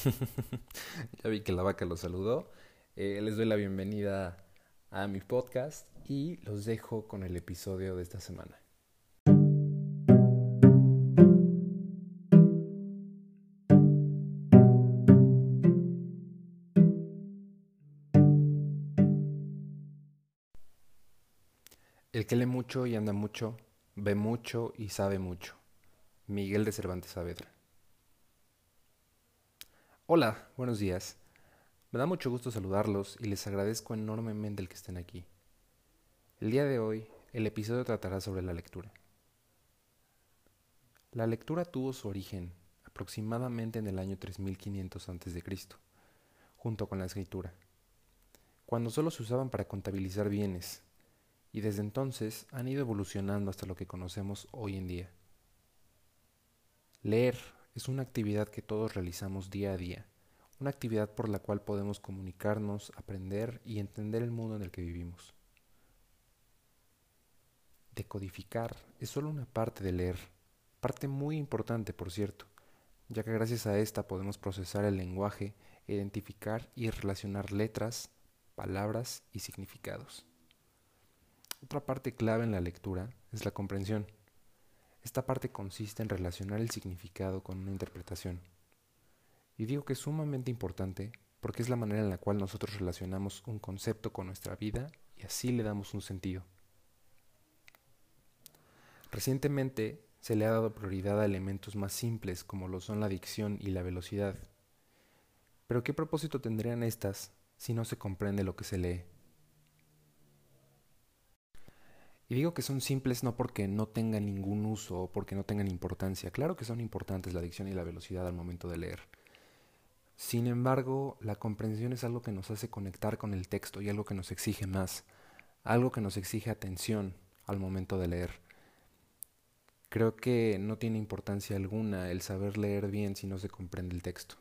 ya vi que la vaca los saludó. Eh, les doy la bienvenida a mi podcast y los dejo con el episodio de esta semana. El que lee mucho y anda mucho, ve mucho y sabe mucho. Miguel de Cervantes Saavedra. Hola, buenos días. Me da mucho gusto saludarlos y les agradezco enormemente el que estén aquí. El día de hoy, el episodio tratará sobre la lectura. La lectura tuvo su origen aproximadamente en el año 3500 a.C., junto con la escritura, cuando solo se usaban para contabilizar bienes, y desde entonces han ido evolucionando hasta lo que conocemos hoy en día. Leer es una actividad que todos realizamos día a día, una actividad por la cual podemos comunicarnos, aprender y entender el mundo en el que vivimos. Decodificar es solo una parte de leer, parte muy importante por cierto, ya que gracias a esta podemos procesar el lenguaje, identificar y relacionar letras, palabras y significados. Otra parte clave en la lectura es la comprensión. Esta parte consiste en relacionar el significado con una interpretación. Y digo que es sumamente importante porque es la manera en la cual nosotros relacionamos un concepto con nuestra vida y así le damos un sentido. Recientemente se le ha dado prioridad a elementos más simples como lo son la dicción y la velocidad. Pero ¿qué propósito tendrían estas si no se comprende lo que se lee? Y digo que son simples no porque no tengan ningún uso o porque no tengan importancia. Claro que son importantes la dicción y la velocidad al momento de leer. Sin embargo, la comprensión es algo que nos hace conectar con el texto y algo que nos exige más, algo que nos exige atención al momento de leer. Creo que no tiene importancia alguna el saber leer bien si no se comprende el texto.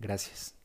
Gracias.